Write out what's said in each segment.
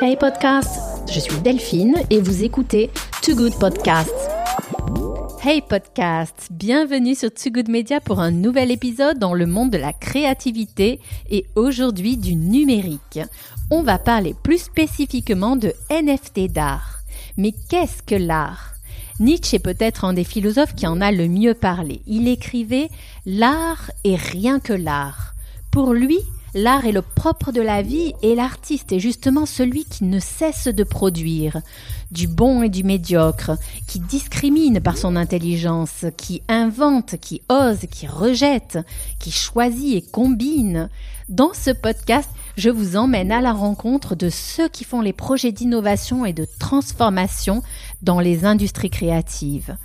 Hey podcast, je suis Delphine et vous écoutez Too Good Podcast. Hey podcast, bienvenue sur Too Good Media pour un nouvel épisode dans le monde de la créativité et aujourd'hui du numérique. On va parler plus spécifiquement de NFT d'art. Mais qu'est-ce que l'art? Nietzsche est peut-être un des philosophes qui en a le mieux parlé. Il écrivait L'art est rien que l'art. Pour lui, L'art est le propre de la vie et l'artiste est justement celui qui ne cesse de produire, du bon et du médiocre, qui discrimine par son intelligence, qui invente, qui ose, qui rejette, qui choisit et combine. Dans ce podcast, je vous emmène à la rencontre de ceux qui font les projets d'innovation et de transformation dans les industries créatives.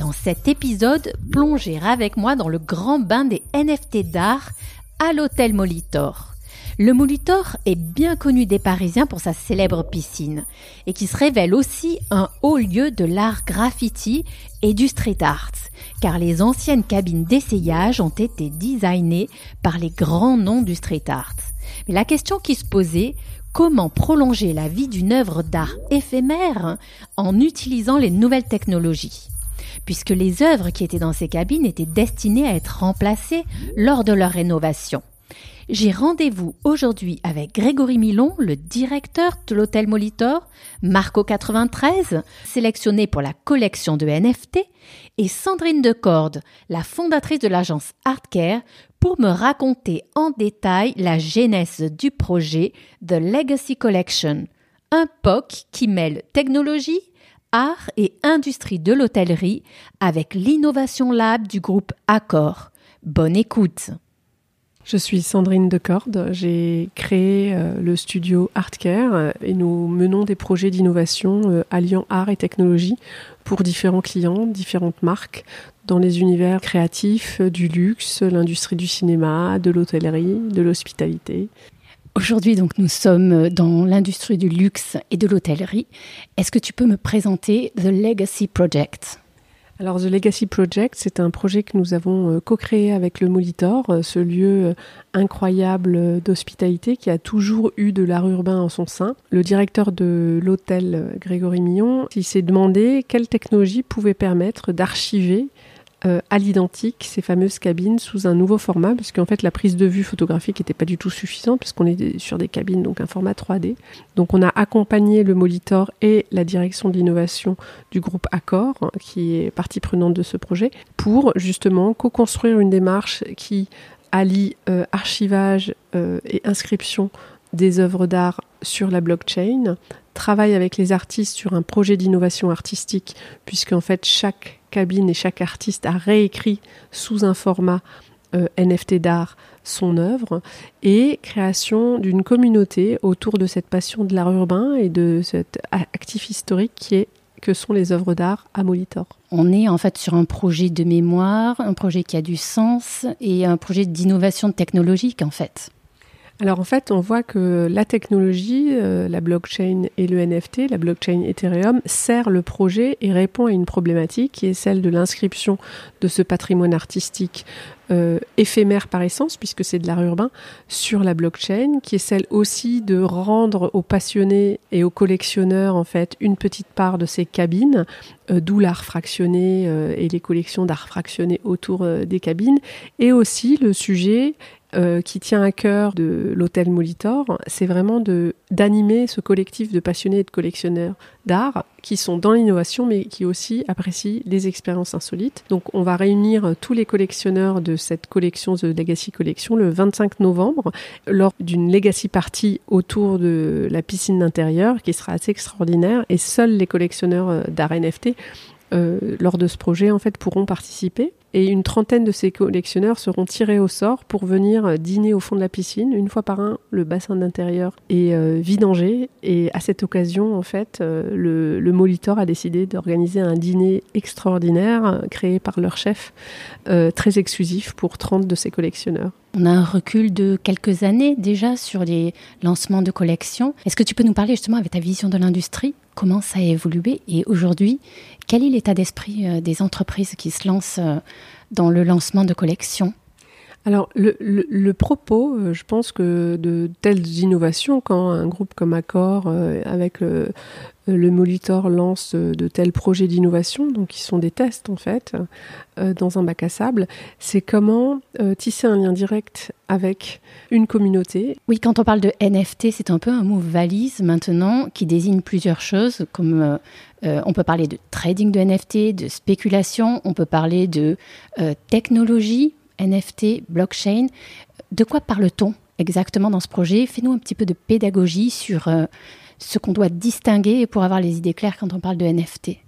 Dans cet épisode, plongez avec moi dans le grand bain des NFT d'art à l'hôtel Molitor. Le Molitor est bien connu des Parisiens pour sa célèbre piscine et qui se révèle aussi un haut lieu de l'art graffiti et du street art, car les anciennes cabines d'essayage ont été designées par les grands noms du street art. Mais la question qui se posait, comment prolonger la vie d'une œuvre d'art éphémère en utilisant les nouvelles technologies? Puisque les œuvres qui étaient dans ces cabines étaient destinées à être remplacées lors de leur rénovation. J'ai rendez-vous aujourd'hui avec Grégory Milon, le directeur de l'hôtel Molitor, Marco 93, sélectionné pour la collection de NFT, et Sandrine Decorde, la fondatrice de l'agence Artcare, pour me raconter en détail la genèse du projet The Legacy Collection, un POC qui mêle technologie, art et industrie de l'hôtellerie avec l'Innovation Lab du groupe Accor. Bonne écoute. Je suis Sandrine Decorde, j'ai créé euh, le studio Artcare euh, et nous menons des projets d'innovation euh, alliant art et technologie pour différents clients, différentes marques dans les univers créatifs, du luxe, l'industrie du cinéma, de l'hôtellerie, de l'hospitalité. Aujourd'hui, donc, nous sommes dans l'industrie du luxe et de l'hôtellerie. Est-ce que tu peux me présenter The Legacy Project? Alors, The Legacy Project, c'est un projet que nous avons euh, co-créé avec le Molitor, euh, ce lieu euh, incroyable d'hospitalité qui a toujours eu de l'art urbain en son sein. Le directeur de l'hôtel, Grégory Millon, il s'est demandé quelle technologie pouvait permettre d'archiver euh, à l'identique ces fameuses cabines sous un nouveau format, qu'en fait la prise de vue photographique n'était pas du tout suffisante, puisqu'on est sur des cabines, donc un format 3D. Donc on a accompagné le Molitor et la direction de l'innovation du groupe Accor, qui est partie prenante de ce projet, pour justement co-construire une démarche qui allie euh, archivage euh, et inscription des œuvres d'art sur la blockchain, travaille avec les artistes sur un projet d'innovation artistique, puisqu'en fait chaque et chaque artiste a réécrit sous un format euh, NFT d'art son œuvre, et création d'une communauté autour de cette passion de l'art urbain et de cet actif historique qui est que sont les œuvres d'art à Molitor. On est en fait sur un projet de mémoire, un projet qui a du sens et un projet d'innovation technologique en fait. Alors en fait, on voit que la technologie, euh, la blockchain et le NFT, la blockchain Ethereum, sert le projet et répond à une problématique qui est celle de l'inscription de ce patrimoine artistique euh, éphémère par essence, puisque c'est de l'art urbain, sur la blockchain, qui est celle aussi de rendre aux passionnés et aux collectionneurs en fait une petite part de ces cabines, euh, d'où l'art fractionné et les collections d'art fractionné autour des cabines, et aussi le sujet euh, qui tient à cœur de l'hôtel Molitor, c'est vraiment d'animer ce collectif de passionnés et de collectionneurs d'art qui sont dans l'innovation mais qui aussi apprécient les expériences insolites. Donc on va réunir tous les collectionneurs de cette collection The Legacy Collection le 25 novembre lors d'une Legacy Party autour de la piscine d'intérieur qui sera assez extraordinaire et seuls les collectionneurs euh, d'art NFT euh, lors de ce projet en fait pourront participer et une trentaine de ces collectionneurs seront tirés au sort pour venir euh, dîner au fond de la piscine une fois par un le bassin d'intérieur est euh, vidangé et à cette occasion en fait le, le Molitor a décidé d'organiser un dîner extraordinaire créé par leur chef très exclusif pour 30 de ces collectionneurs. On a un recul de quelques années déjà sur les lancements de collections. Est-ce que tu peux nous parler justement avec ta vision de l'industrie? Comment ça a évolué? Et aujourd'hui, quel est l'état d'esprit euh, des entreprises qui se lancent euh, dans le lancement de collections? Alors, le, propos, je pense que de telles innovations, quand un groupe comme Accor, avec le, Molitor lance euh, de tels projets d'innovation, donc qui sont des tests en fait, euh, dans un bac à sable, c'est comment euh, tisser un lien direct avec une communauté. Oui, quand on parle de NFT, c'est un peu un mot valise maintenant qui désigne plusieurs choses, comme on peut parler de trading de NFT, de spéculation, on peut parler de technologie, NFT, blockchain. De quoi parle-t-on exactement dans ce projet? Fais-nous un petit peu de pédagogie sur ce qu'on doit distinguer pour avoir les idées claires quand on parle de NFT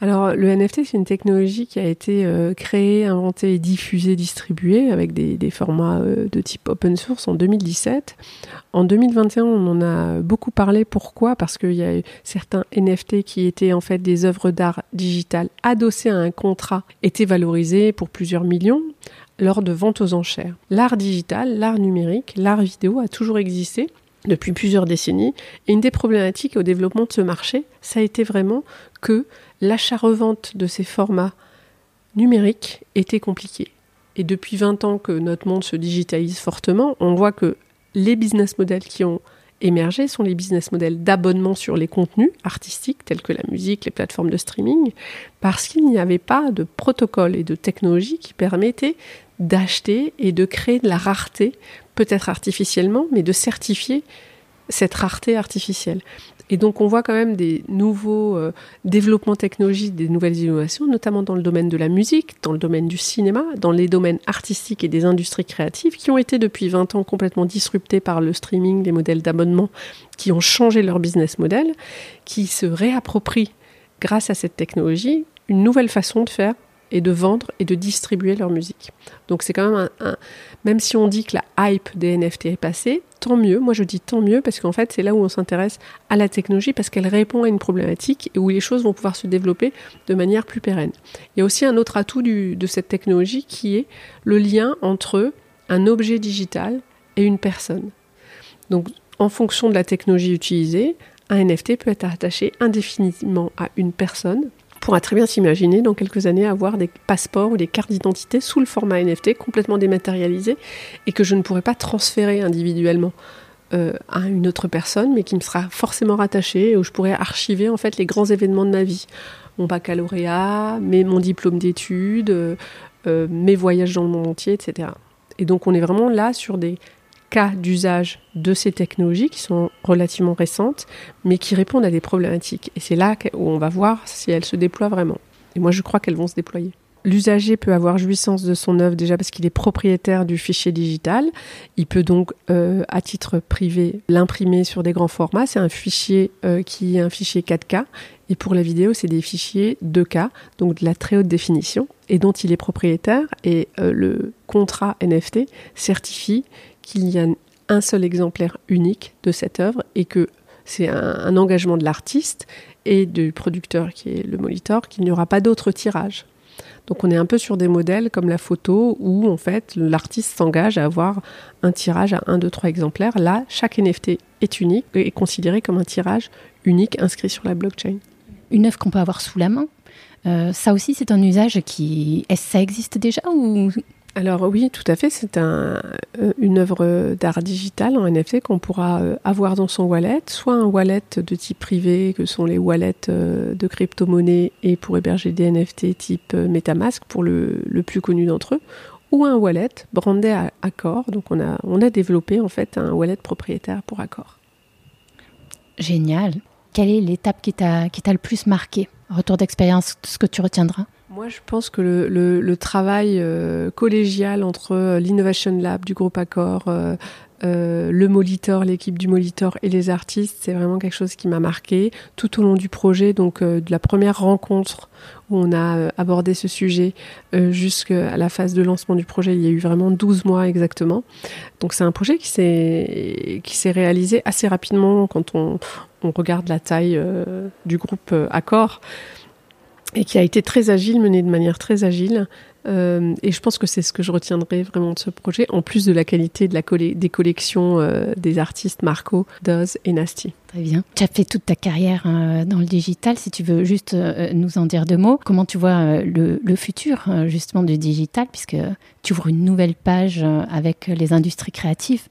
alors, le NFT, c'est une technologie qui a été euh, créée, inventée, diffusée, distribuée avec des, formats euh, de type open source en 2017. En 2021, on en a beaucoup parlé. Pourquoi? Parce qu'il y a eu certains NFT qui étaient en fait des œuvres d'art digitales adossées à un contrat, étaient valorisés pour plusieurs millions lors de ventes aux enchères. L'art digital, l'art numérique, l'art vidéo a toujours existé depuis plusieurs décennies. Et une des problématiques au développement de ce marché, ça a été vraiment que l'achat-revente de ces formats numériques était compliqué. Et depuis 20 ans que notre monde se digitalise fortement, on voit que les business models qui ont émergé sont les business models d'abonnement sur les contenus artistiques tels que la musique, les plateformes de streaming, parce qu'il n'y avait pas de protocole et de technologie qui permettaient d'acheter et de créer de la rareté peut-être artificiellement, mais de certifier cette rareté artificielle. Et donc on voit quand même des nouveaux euh, développements technologiques, des nouvelles innovations, notamment dans le domaine de la musique, dans le domaine du cinéma, dans les domaines artistiques et des industries créatives, qui ont été depuis 20 ans complètement disruptés par le streaming, les modèles d'abonnement, qui ont changé leur business model, qui se réapproprient grâce à cette technologie une nouvelle façon de faire et de vendre et de distribuer leur musique. Donc c'est quand même un, Même si on dit que la hype des NFT est passée, tant mieux. Moi je dis tant mieux parce qu'en fait c'est là où on s'intéresse à la technologie parce qu'elle répond à une problématique et où les choses vont pouvoir se développer de manière plus pérenne. Il y a aussi un autre atout de cette technologie qui est le lien entre un objet digital et une personne. Donc en fonction de la technologie utilisée, un NFT peut être attaché indéfiniment à une personne pourra très bien s'imaginer dans quelques années avoir des passeports ou des cartes d'identité sous le format NFT complètement dématérialisé et que je ne pourrai pas transférer individuellement euh, à une autre personne, mais qui me sera forcément rattaché et où je pourrai archiver en fait les grands événements de ma vie, mon baccalauréat, mes, mon diplôme d'études, euh, euh, mes voyages dans le monde entier, etc. Et donc on est vraiment là sur des cas d'usage de ces technologies qui sont relativement récentes, mais qui répondent à des problématiques. Et c'est là où on va voir si elles se déploient vraiment. Et moi, je crois qu'elles vont se déployer. L'usager peut avoir jouissance de son œuvre déjà parce qu'il est propriétaire du fichier digital. Il peut donc, euh, à titre privé, l'imprimer sur des grands formats. C'est un fichier euh, qui est un fichier 4K. Et pour la vidéo, c'est des fichiers 2K, donc de la très haute définition, et dont il est propriétaire. Et euh, le contrat NFT certifie qu'il y a un seul exemplaire unique de cette œuvre et que c'est un, engagement de l'artiste et du producteur qui est le monitor qu'il n'y aura pas d'autre tirage. Donc on est un peu sur des modèles comme la photo où en fait l'artiste s'engage à avoir un tirage à 1, 2, 3 exemplaires. Là, chaque NFT est unique et est considéré comme un tirage unique inscrit sur la blockchain. Une œuvre qu'on peut avoir sous la main, euh, ça aussi c'est un usage qui... Est-ce ça existe déjà ou alors oui, tout à fait. C'est un, euh, une œuvre d'art digital en NFT qu'on pourra euh, avoir dans son wallet, soit un wallet de type privé, que sont les wallets euh, de crypto-monnaies et pour héberger des NFT type MetaMask pour le, plus connu d'entre eux, ou un wallet brandé à Accor. Donc on a, on a développé en fait un wallet propriétaire pour Accor. Génial. Quelle est l'étape qui t'a le plus marqué? Retour d'expérience, ce que tu retiendras? Moi, je pense que le, travail euh, collégial entre euh, l'Innovation Lab du groupe Accor, euh, le Molitor, l'équipe du Molitor et les artistes, c'est vraiment quelque chose qui m'a marqué tout au long du projet. Donc, de la première rencontre où on a abordé ce sujet jusqu'à la phase de lancement du projet, il y a eu vraiment 12 mois exactement. Donc, c'est un projet qui s'est qui s'est réalisé assez rapidement quand on, on regarde la taille du groupe Accor et qui a été très agile, mené de manière très agile. Euh, et je pense que c'est ce que je retiendrai vraiment de ce projet, en plus de la qualité de la des collections euh, des artistes Marco, Doz et Nasty. Très bien. Tu as fait toute ta carrière euh, dans le digital. Si tu veux juste nous en dire deux mots, comment tu vois le, le, futur justement du digital, puisque tu ouvres une nouvelle page avec les industries créatives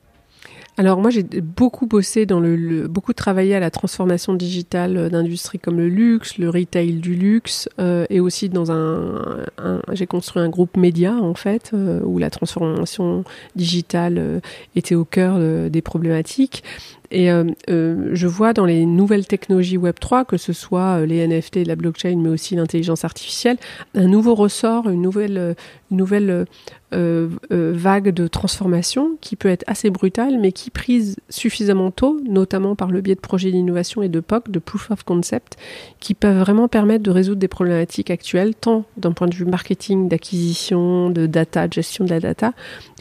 alors moi j'ai beaucoup bossé dans le, beaucoup travaillé à la transformation digitale euh, d'industries comme le luxe, le retail du luxe euh, et aussi dans un, j'ai construit un groupe média en fait euh, où la transformation digitale était au cœur des problématiques et euh, euh, je vois dans les nouvelles technologies Web3, que ce soit euh, les NFT, la blockchain, mais aussi l'intelligence artificielle, un nouveau ressort, une nouvelle, vague de transformation qui peut être assez brutale, mais qui prise suffisamment tôt, notamment par le biais de projets d'innovation et de POC, de Proof of Concept, qui peuvent vraiment permettre de résoudre des problématiques actuelles, tant d'un point de vue marketing, d'acquisition, de data, de gestion de la data,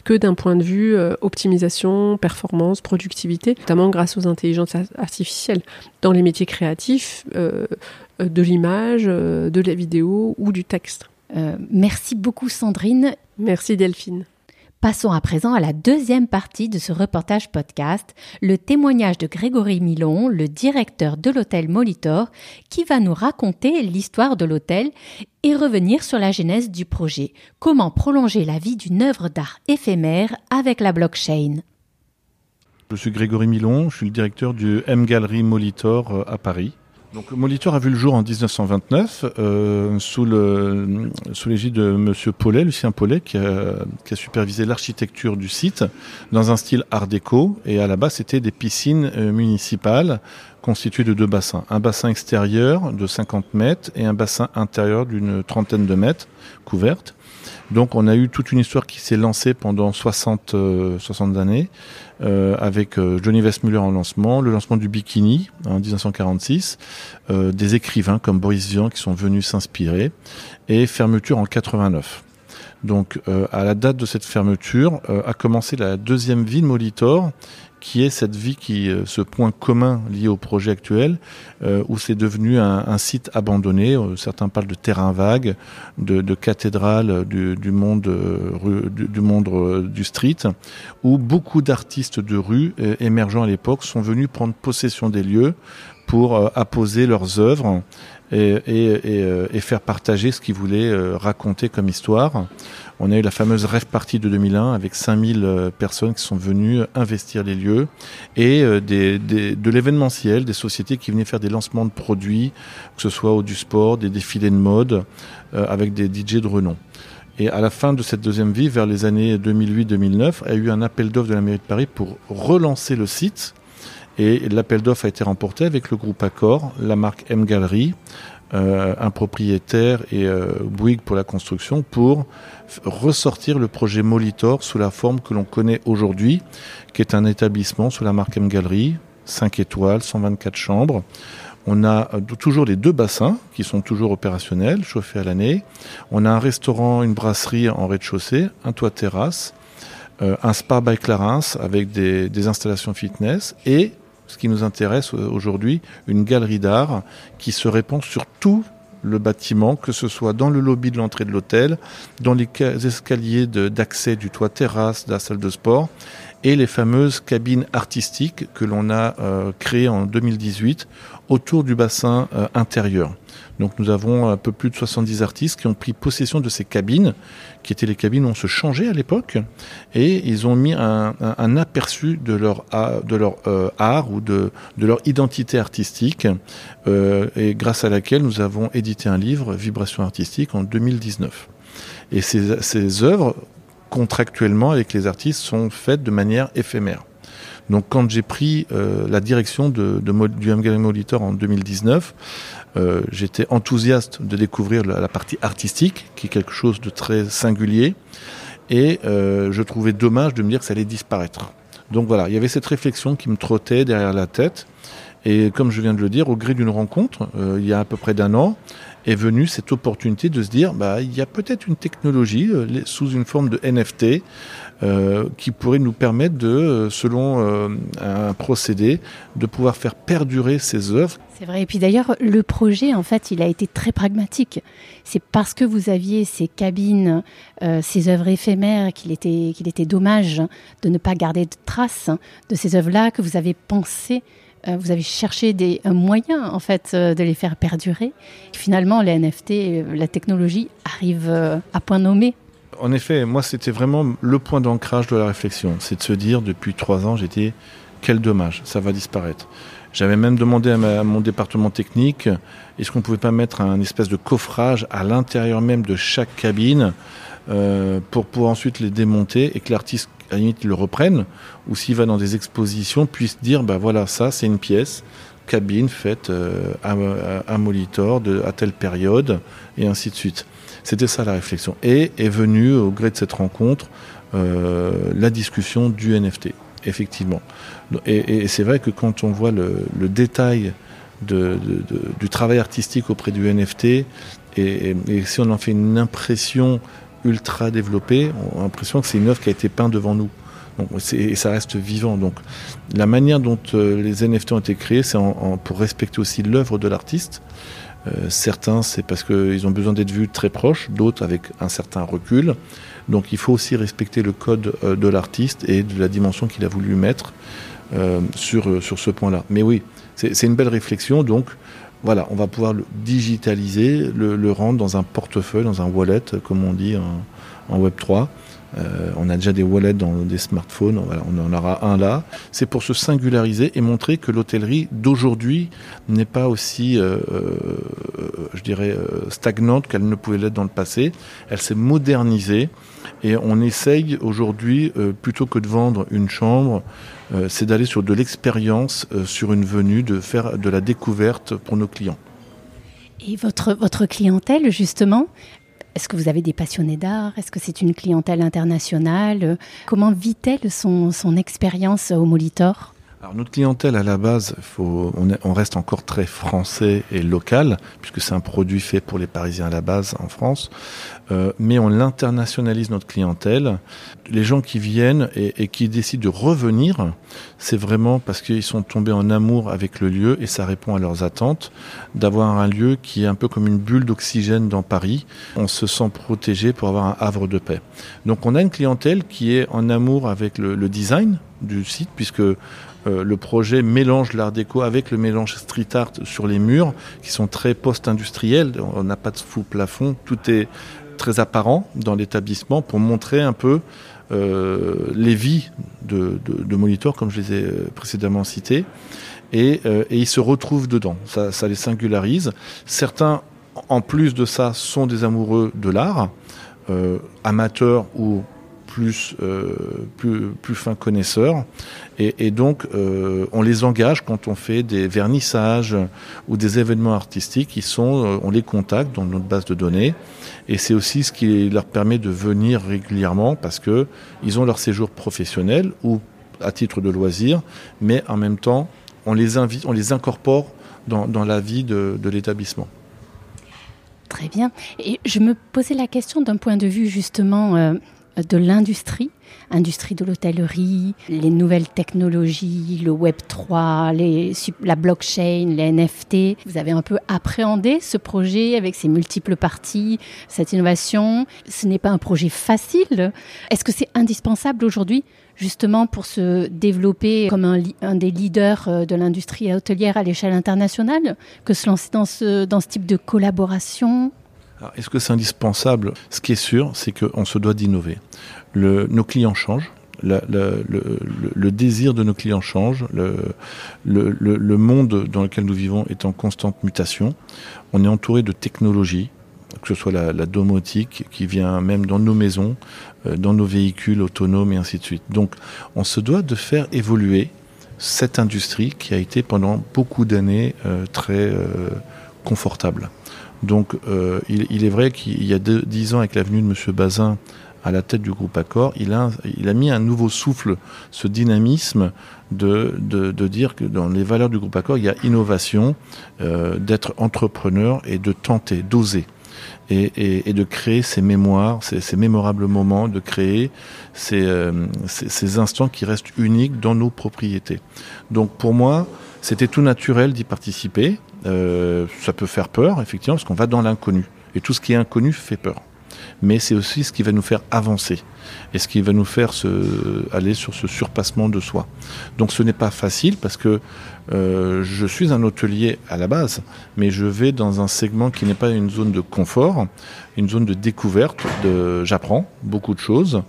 que d'un point de vue euh, optimisation, performance, productivité, notamment grâce aux intelligences artificielles dans les métiers créatifs, euh, euh, de l'image, de la vidéo ou du texte. merci beaucoup Sandrine. Merci Delphine. Passons à présent à la deuxième partie de ce reportage podcast, le témoignage de Grégory Milon, le directeur de l'hôtel Molitor, qui va nous raconter l'histoire de l'hôtel et revenir sur la genèse du projet. Comment prolonger la vie d'une œuvre d'art éphémère avec la blockchain? Je suis Grégory Milon, je suis le directeur du M Gallery Molitor euh, à Paris. Donc, Molitor a vu le jour en 1929 euh, sous l'égide de Monsieur Paulet, Lucien Paulet, qui a, supervisé l'architecture du site dans un style Art déco. Et à la base, c'était des piscines euh, municipales constituées de deux bassins, un bassin extérieur de 50 mètres et un bassin intérieur d'une trentaine de mètres couvertes. Donc on a eu toute une histoire qui s'est lancée pendant 60, 60 euh, années euh, avec euh, Johnny Westmuller en lancement, le lancement du bikini en 1946, des écrivains comme Boris Vian qui sont venus s'inspirer et fermeture en 89. Donc à la date de cette fermeture a commencé la deuxième ville Molitor qui est cette vie, qui, euh, ce point commun lié au projet actuel, euh, où c'est devenu un, site abandonné. Euh, certains parlent de terrain vague, de, cathédrale du, monde, du, street, où beaucoup d'artistes de rue émergents à l'époque sont venus prendre possession des lieux pour apposer leurs œuvres et, faire partager ce qu'ils voulaient raconter comme histoire. On a eu la fameuse rêve party de 2001 avec 5000 euh, personnes qui sont venues investir les lieux et euh, des, de l'événementiel, des sociétés qui venaient faire des lancements de produits, que ce soit au du sport, des défilés de mode, euh, avec des DJ de renom. Et à la fin de cette deuxième vie, vers les années 2008-2009, a eu un appel d'offres de la mairie de Paris pour relancer le site. Et l'appel d'offres a été remporté avec le groupe Accor, la marque M Gallery, euh, un propriétaire et euh, Bouygues pour la construction pour ressortir le projet Molitor sous la forme que l'on connaît aujourd'hui, qui est un établissement sous la marque M Gallery, 5 étoiles, 124 chambres. On a euh, toujours les deux bassins qui sont toujours opérationnels, chauffés à l'année. On a un restaurant, une brasserie en rez-de-chaussée, un toit terrasse, un spa by Clarence avec des installations fitness et ce qui nous intéresse euh, aujourd'hui, une galerie d'art qui se répand sur tout le bâtiment, que ce soit dans le lobby de l'entrée de l'hôtel, dans les escaliers d'accès du toit terrasse de la salle de sport, et les fameuses cabines artistiques que l'on a euh, créées en 2018 autour du bassin euh, intérieur. Donc nous avons un peu plus de 70 artistes qui ont pris possession de ces cabines, qui étaient les cabines où on se changeait à l'époque, et ils ont mis un, aperçu de leur, de leur euh, art ou de, leur identité artistique, euh, et grâce à laquelle nous avons édité un livre, Vibration artistique, en 2019. Et ces, ces œuvres, contractuellement avec les artistes, sont faites de manière éphémère. Donc quand j'ai pris euh, la direction de, du MGM Molitor en 2019, euh, j'étais enthousiaste de découvrir la, partie artistique, qui est quelque chose de très singulier, et euh, je trouvais dommage de me dire que ça allait disparaître. Donc voilà, il y avait cette réflexion qui me trottait derrière la tête, Et comme je viens de le dire, au gré d'une rencontre, il y a à peu près d'un an, est venue cette opportunité de se dire, bah, il y a peut-être une technologie sous une forme de NFT euh, qui pourrait nous permettre de, euh, selon euh, un procédé, de pouvoir faire perdurer ces œuvres. C'est vrai. Et puis d'ailleurs, le projet, en fait, il a été très pragmatique. C'est parce que vous aviez ces cabines, ces œuvres éphémères, qu'il était, qu'il était dommage de ne pas garder de traces de ces œuvres-là que vous avez pensé vous avez cherché des, un moyen en fait de les faire perdurer. finalement, les NFT, la technologie arrive à point nommé en effet, moi, c'était vraiment le point d'ancrage de la réflexion. C'est de se dire, depuis trois ans, j'étais, quel dommage, ça va disparaître. J'avais même demandé à, mon département technique, est-ce qu'on ne pouvait pas mettre un espèce de coffrage à l'intérieur même de chaque cabine euh, pour pouvoir ensuite les démonter et que l'artiste, à la limite, le reprenne, ou s'il va dans des expositions, puisse dire, ben voilà, ça, c'est une pièce, cabine faite euh, à, à, Molitor de, à telle période, et ainsi de suite. C'était ça la réflexion. Et est venue, au gré de cette rencontre, euh, la discussion du NFT, effectivement. Et, c'est vrai que quand on voit le, détail du travail artistique auprès du NFT, et, si on en fait une impression ultra développée, on a l'impression que c'est une œuvre qui a été peinte devant nous. et ça reste vivant. Donc, la manière dont euh, les NFT ont été créés, c'est pour respecter aussi l'œuvre de l'artiste. Euh, certains, c'est parce qu'ils ont besoin d'être vus très proches, d'autres avec un certain recul. Donc il faut aussi respecter le code euh, de l'artiste et de la dimension qu'il a voulu mettre sur, sur ce point-là. Mais oui, c'est une belle réflexion. Donc voilà, on va pouvoir le digitaliser, le, rendre dans un portefeuille, dans un wallet, comme on dit en, en Web3. Euh, on a déjà des wallets dans des smartphones, on en aura un là. C'est pour se singulariser et montrer que l'hôtellerie d'aujourd'hui n'est pas aussi, euh, euh, je dirais, stagnante qu'elle ne pouvait l'être dans le passé. Elle s'est modernisée et on essaye aujourd'hui, plutôt que de vendre une chambre, c'est d'aller sur de l'expérience, sur une venue, de faire de la découverte pour nos clients. Et votre, votre clientèle, justement, est-ce que vous avez des passionnés d'art? Est-ce que c'est une clientèle internationale? Comment vit-elle son, son expérience au Molitor? Alors notre clientèle à la base, faut, on, reste encore très français et local, puisque c'est un produit fait pour les Parisiens à la base en France, euh, mais on l'internationalise notre clientèle. Les gens qui viennent et, qui décident de revenir, c'est vraiment parce qu'ils sont tombés en amour avec le lieu et ça répond à leurs attentes, d'avoir un lieu qui est un peu comme une bulle d'oxygène dans Paris. On se sent protégé pour avoir un havre de paix. Donc on a une clientèle qui est en amour avec le, design du site, puisque euh, le projet mélange l'art déco avec le mélange street art sur les murs, qui sont très post-industriels. On n'a pas de fou plafond, tout est très apparent dans l'établissement pour montrer un peu euh, les vies de, de, Molitor, comme je les ai euh, précédemment cités. Et, ils se retrouvent dedans. Ça, les singularise. Certains, en plus de ça, sont des amoureux de l'art, amateurs ou plus, euh, plus, fins connaisseurs. Et, donc, euh, on les engage quand on fait des vernissages ou des événements artistiques. Ils sont, euh, on les contacte dans notre base de données. Et c'est aussi ce qui leur permet de venir régulièrement parce que ils ont leur séjour professionnel ou à titre de loisir, mais en même temps, on les invite, on les incorpore dans, dans la vie de, de l'établissement. Très bien. Et je me posais la question d'un point de vue justement de l'industrie, industrie de l'hôtellerie, les nouvelles technologies, le Web 3, les, la blockchain, les NFT. Vous avez un peu appréhendé ce projet avec ses multiples parties, cette innovation. Ce n'est pas un projet facile. Est-ce que c'est indispensable aujourd'hui justement pour se développer comme un, un des leaders euh, de l'industrie hôtelière à l'échelle internationale, que se lancer dans ce, dans ce type de collaboration? Est-ce que c'est indispensable? Ce qui est sûr, c'est qu'on se doit d'innover. nos clients changent. Le, désir de nos clients change, le, monde dans lequel nous vivons est en constante mutation. On est entouré de technologies, que ce soit la, domotique qui vient même dans nos maisons, euh, dans nos véhicules autonomes et ainsi de suite. Donc on se doit de faire évoluer cette industrie qui a été pendant beaucoup d'années euh, très euh, confortable. Donc euh, il, est vrai qu'il y a dix ans, avec l'avenue de M. Bazin à la tête du groupe Accor, il a, il a mis un nouveau souffle, ce dynamisme de, de, de dire que dans les valeurs du groupe Accor, il y a innovation, euh, d'être entrepreneur et de tenter, d'oser. Et, et, et, de créer ces mémoires, ces, ces mémorables moments, de créer ces, euh, ces, ces, instants qui restent uniques dans nos propriétés. Donc pour moi, c'était tout naturel d'y participer. Euh, ça peut faire peur, effectivement, parce qu'on va dans l'inconnu. Et tout ce qui est inconnu fait peur mais c'est aussi ce qui va nous faire avancer et ce qui va nous faire se, aller sur ce surpassement de soi. Donc ce n'est pas facile parce que euh, je suis un hôtelier à la base, mais je vais dans un segment qui n'est pas une zone de confort, une zone de découverte, de, j'apprends beaucoup de choses.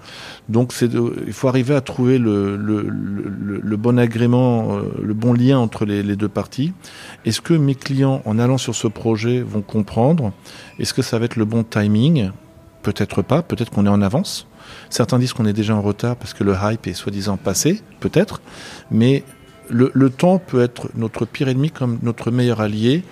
Donc c'est il faut arriver à trouver le, le, le, bon agrément, euh, le bon lien entre les deux parties. Est-ce que mes clients, en allant sur ce projet, vont comprendre? Est-ce que ça va être le bon timing? Peut-être pas, peut-être qu'on est en avance. Certains disent qu'on est déjà en retard parce que le hype est soi-disant passé, peut-être, mais le, temps peut être notre pire ennemi comme notre meilleur allié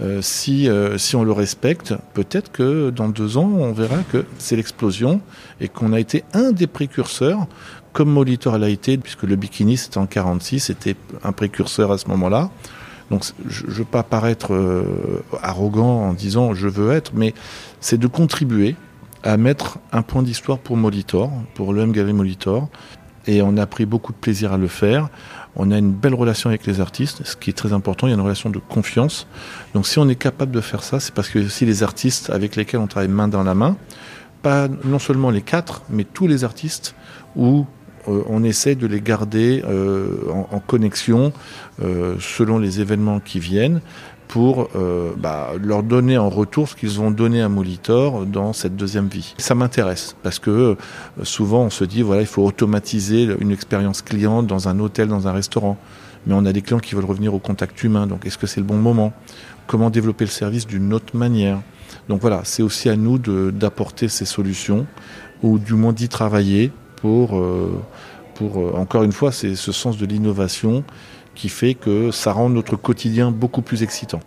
euh, si, euh, si on le respecte. Peut-être que dans deux ans, on verra que c'est l'explosion et qu'on a été un des précurseurs, comme Molitor l'a été, puisque le bikini c'était en 46, c'était un précurseur à ce moment-là. Donc je ne veux pas paraître euh, arrogant en disant je veux être, mais c'est de contribuer à mettre un point d'histoire pour Molitor, pour le M Gallery Molitor. Et on a pris beaucoup de plaisir à le faire. On a une belle relation avec les artistes, ce qui est très important. Il y a une relation de confiance. Donc si on est capable de faire ça, c'est parce que si les artistes avec lesquels on travaille main dans la main, pas non seulement les quatre, mais tous les artistes où euh, on essaie de les garder euh, en, en, connexion euh, selon les événements qui viennent pour euh, bah, leur donner en retour ce qu'ils ont donné à Molitor dans cette deuxième vie. Ça m'intéresse parce que euh, souvent on se dit voilà il faut automatiser une expérience client dans un hôtel, dans un restaurant, mais on a des clients qui veulent revenir au contact humain. Donc est-ce que c'est le bon moment? Comment développer le service d'une autre manière? Donc voilà, c'est aussi à nous d'apporter ces solutions ou du moins d'y travailler pour, euh, pour encore une fois, c'est ce sens de l'innovation qui fait que ça rend notre quotidien beaucoup plus excitant.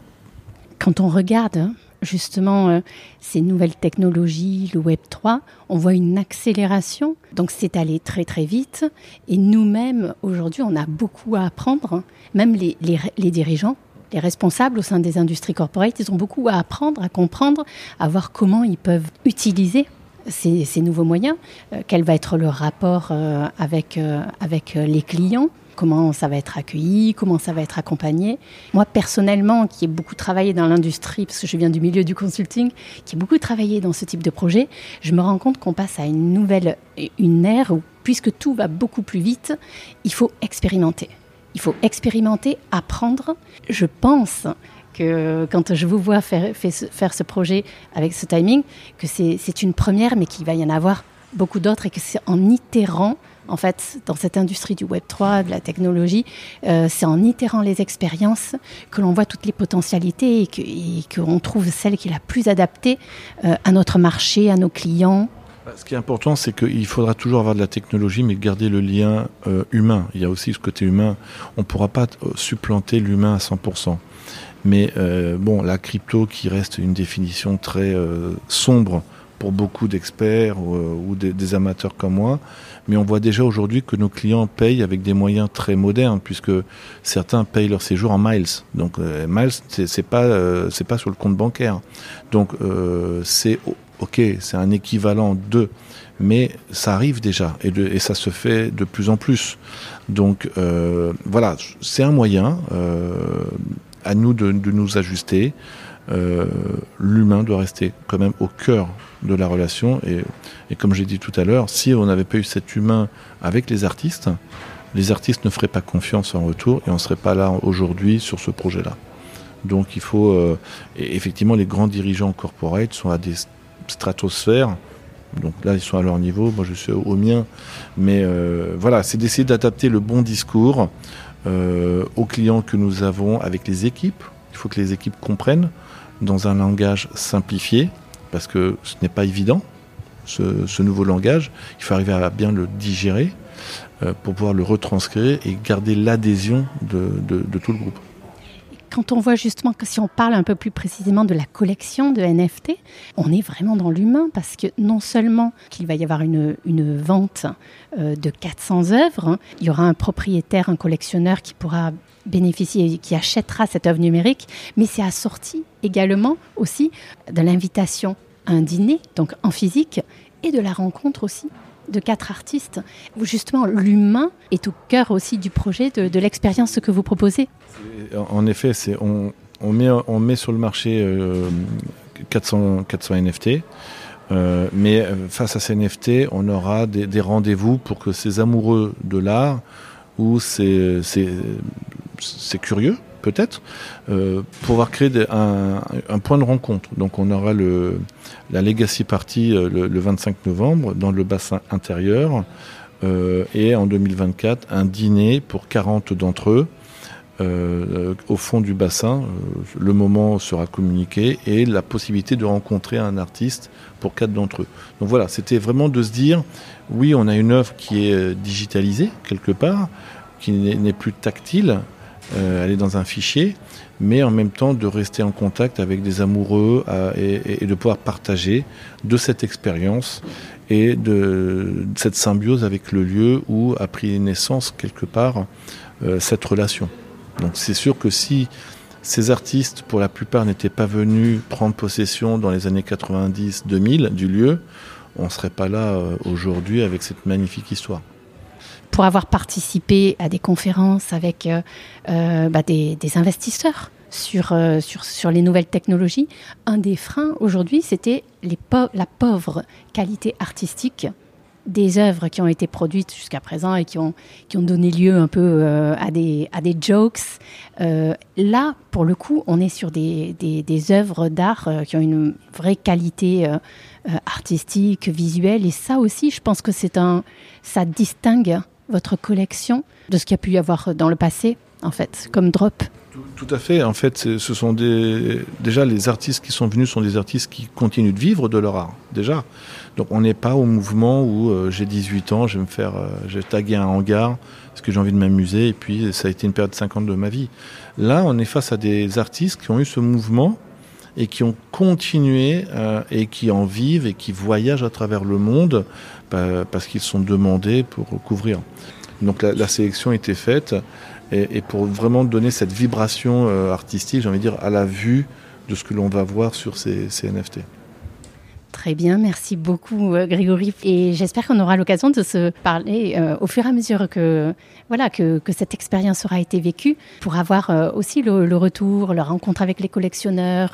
Quand on regarde justement euh, ces nouvelles technologies, le Web 3, on voit une accélération. Donc c'est allé très très vite. Et nous-mêmes, aujourd'hui, on a beaucoup à apprendre. Même les, les, dirigeants, les responsables au sein des industries corporate, ils ont beaucoup à apprendre, à comprendre, à voir comment ils peuvent utiliser ces, nouveaux moyens, euh, quel va être le rapport euh, avec, avec les clients comment ça va être accueilli, comment ça va être accompagné. Moi, personnellement, qui ai beaucoup travaillé dans l'industrie, parce que je viens du milieu du consulting, qui ai beaucoup travaillé dans ce type de projet, je me rends compte qu'on passe à une nouvelle, une ère où, puisque tout va beaucoup plus vite, il faut expérimenter. Il faut expérimenter, apprendre. Je pense que quand je vous vois faire, faire ce projet avec ce timing, que c'est une première, mais qu'il va y en avoir beaucoup d'autres et que c'est en itérant en fait, dans cette industrie du Web 3, de la technologie, euh, c'est en itérant les expériences que l'on voit toutes les potentialités et qu'on qu trouve celle qui est la plus adaptée euh, à notre marché, à nos clients. Ce qui est important, c'est qu'il faudra toujours avoir de la technologie, mais garder le lien euh, humain. Il y a aussi ce côté humain. On ne pourra pas supplanter l'humain à 100%. Mais bon, la crypto qui reste une définition très sombre pour beaucoup d'experts ou, ou des, amateurs comme moi, mais on voit déjà aujourd'hui que nos clients payent avec des moyens très modernes, puisque certains payent leur séjour en miles. Donc euh, miles, c'est pas euh, pas sur le compte bancaire. Donc euh, c'est ok, c'est un équivalent de, mais ça arrive déjà et, ça se fait de plus en plus. Donc euh, voilà, c'est un moyen euh, à nous de nous ajuster. Euh, l'humain doit rester quand même au cœur de la relation et, et comme j'ai dit tout à l'heure, si on n'avait pas eu cet humain avec les artistes, les artistes ne feraient pas confiance en retour et on ne serait pas là aujourd'hui sur ce projet-là. Donc il faut euh, effectivement les grands dirigeants corporate sont à des stratosphères. Donc là ils sont à leur niveau, moi je suis au, mien, mais euh, voilà, c'est d'essayer d'adapter le bon discours aux clients que nous avons avec les équipes. Il faut que les équipes comprennent dans un langage simplifié, parce que ce n'est pas évident, ce, nouveau langage. Il faut arriver à bien le digérer euh, pour pouvoir le retranscrire et garder l'adhésion de, tout le groupe. quand on voit justement que si on parle un peu plus précisément de la collection de NFT, on est vraiment dans l'humain parce que non seulement qu'il va y avoir une, une vente euh, de 400 œuvres, hein, il y aura un propriétaire, un collectionneur qui pourra bénéficier, qui achètera cette œuvre numérique, mais c'est assorti également aussi de l'invitation à un dîner, donc en physique, et de la rencontre aussi de quatre artistes. Justement, l'humain est au cœur aussi du projet, de, l'expérience que vous proposez. En effet, on, met, sur le marché 400, 400 NFT. mais euh, face à ces NFT, on aura des rendez-vous pour que ces amoureux de l'art ou ces, ces, c'est curieux, peut-être, euh, pouvoir créer un, point de rencontre. Donc on aura le, la Legacy Party euh, le, 25 novembre dans le bassin intérieur euh, et en 2024 un dîner pour 40 d'entre eux au fond du bassin. le moment sera communiqué et la possibilité de rencontrer un artiste pour quatre d'entre eux. Donc voilà, c'était vraiment de se dire, oui, on a une œuvre qui est digitalisée quelque part, qui n'est plus tactile, euh, aller dans un fichier, mais en même temps de rester en contact avec des amoureux euh, et, de pouvoir partager de cette expérience et de, cette symbiose avec le lieu où a pris naissance quelque part euh, cette relation. Donc c'est sûr que si ces artistes, pour la plupart, n'étaient pas venus prendre possession dans les années 90-2000 du lieu, on ne serait pas là aujourd'hui avec cette magnifique histoire. Pour avoir participé à des conférences avec euh, euh, bah, des, investisseurs euh, sur, les nouvelles technologies, un des freins aujourd'hui, c'était la pauvre qualité artistique des œuvres qui ont été produites jusqu'à présent et qui ont, qui ont donné lieu un peu à, des, à des jokes. là, pour le coup, on est sur des, des, œuvres d'art qui ont une vraie qualité artistique, visuelle. Et ça aussi, je pense que c'est un, ça distingue votre collection de ce qu'il y a pu y avoir dans le passé, en fait, comme drop tout, à fait. En fait, ce sont des. Déjà, les artistes qui sont venus sont des artistes qui continuent de vivre de leur art, déjà. Donc, on n'est pas au mouvement où euh, j'ai 18 ans, je vais me faire. Euh, j'ai tagué un hangar parce que j'ai envie de m'amuser, et puis ça a été une période de 50 de ma vie. Là, on est face à des artistes qui ont eu ce mouvement et qui ont continué euh, et qui en vivent et qui voyagent à travers le monde parce qu'ils sont demandés pour couvrir. Donc la, sélection était faite et, pour vraiment donner cette vibration euh, artistique, j'ai envie de dire, à la vue de ce que l'on va voir sur ces, NFT. Très bien, merci beaucoup euh, Grégory. Et j'espère qu'on aura l'occasion de se parler euh, au fur et à mesure que, voilà, que, cette expérience aura été vécue pour avoir aussi le, retour, la rencontre avec les collectionneurs.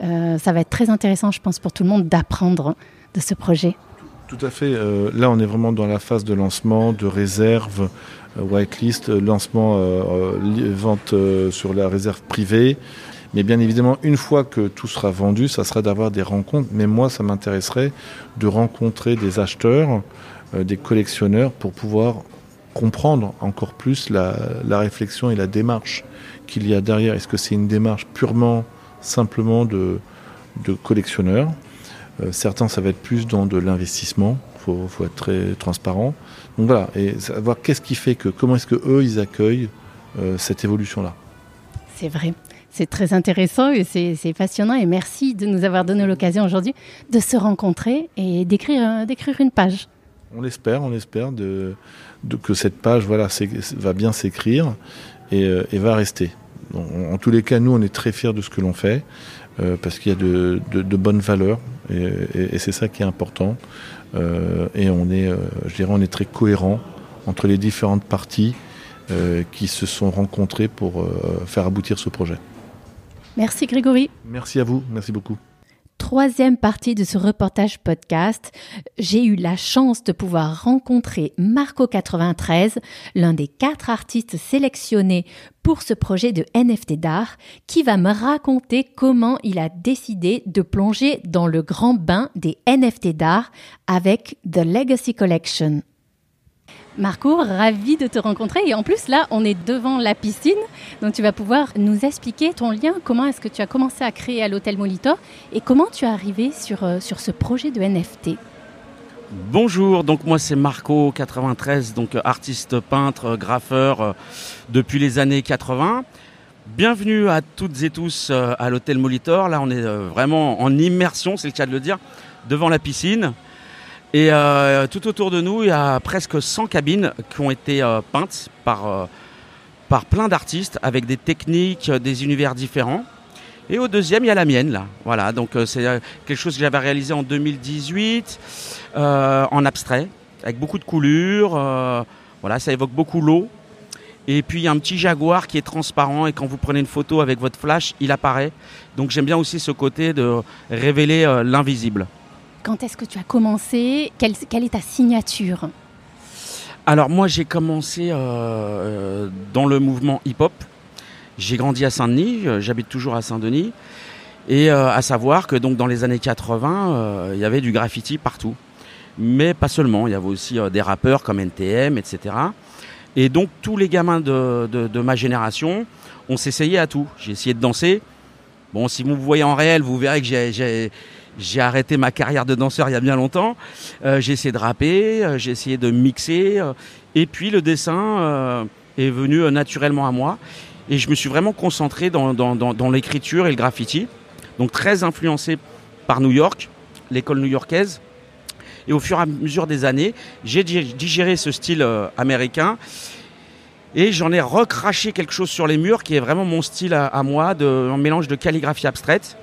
ça va être très intéressant, je pense, pour tout le monde d'apprendre de ce projet. Tout à fait. Euh, là, on est vraiment dans la phase de lancement, de réserve, euh, whitelist, euh, lancement, vente sur la réserve privée. Mais bien évidemment, une fois que tout sera vendu, ça sera d'avoir des rencontres. Mais moi, ça m'intéresserait de rencontrer des acheteurs, des collectionneurs, pour pouvoir comprendre encore plus la, réflexion et la démarche qu'il y a derrière. Est-ce que c'est une démarche purement, simplement de, de collectionneur euh, certains, ça va être plus dans de l'investissement. Il faut, être très transparent. Donc voilà, et savoir qu'est-ce qui fait que, comment est-ce que eux, ils accueillent euh, cette évolution-là? C'est vrai. C'est très intéressant et c'est passionnant. Et merci de nous avoir donné l'occasion aujourd'hui de se rencontrer et d'écrire une page. On l'espère, on espère que cette page voilà, va bien s'écrire et, euh, va rester. en tous les cas, nous, on est très fiers de ce que l'on fait. Euh, parce qu'il y a de, bonnes valeurs et, c'est ça qui est important. Euh, et on est, je dirais, on est très cohérent entre les différentes parties qui se sont rencontrées pour faire aboutir ce projet. Merci Grégory. Merci à vous, merci beaucoup troisième partie de ce reportage podcast, j'ai eu la chance de pouvoir rencontrer Marco93, l'un des quatre artistes sélectionnés pour ce projet de NFT d'art, qui va me raconter comment il a décidé de plonger dans le grand bain des NFT d'art avec The Legacy Collection. Marco, ravi de te rencontrer. Et en plus, là, on est devant la piscine. Donc, tu vas pouvoir nous expliquer ton lien. Comment est-ce que tu as commencé à créer à l'hôtel Molitor et comment tu es arrivé sur, euh, ce projet de NFT Bonjour, donc moi c'est Marco 93, donc artiste peintre, graffeur euh, depuis les années 80. Bienvenue à toutes et tous euh, à l'hôtel Molitor. Là, on est euh, vraiment en immersion, c'est le cas de le dire, devant la piscine. Et euh, tout autour de nous, il y a presque 100 cabines qui ont été peintes par, par plein d'artistes avec des techniques, des univers différents. Et au deuxième, il y a la mienne, là. Voilà, donc c'est quelque chose que j'avais réalisé en 2018, en abstrait, avec beaucoup de coulures. voilà, ça évoque beaucoup l'eau. Et puis il y a un petit jaguar qui est transparent et quand vous prenez une photo avec votre flash, il apparaît. Donc j'aime bien aussi ce côté de révéler euh, l'invisible. Quand est-ce que tu as commencé? Quelle, est ta signature? Alors moi j'ai commencé euh, euh, dans le mouvement hip-hop. J'ai grandi à Saint-Denis, j'habite toujours à Saint-Denis. Et à savoir que donc dans les années 80, il y avait du graffiti partout. Mais pas seulement, il y avait aussi des rappeurs comme NTM, etc. Et donc tous les gamins de, ma génération, on s'essayait à tout. J'ai essayé de danser. Bon, si vous me voyez en réel, vous verrez que j'ai arrêté ma carrière de danseur il y a bien longtemps. Euh, j'ai essayé de rapper, euh, j'ai essayé de mixer. Euh, et puis le dessin est venu naturellement à moi. Et je me suis vraiment concentré dans, l'écriture et le graffiti. Donc très influencé par New York, l'école new-yorkaise. Et au fur et à mesure des années, j'ai digéré ce style américain. Et j'en ai recraché quelque chose sur les murs qui est vraiment mon style à, moi, un mélange de calligraphie abstraite.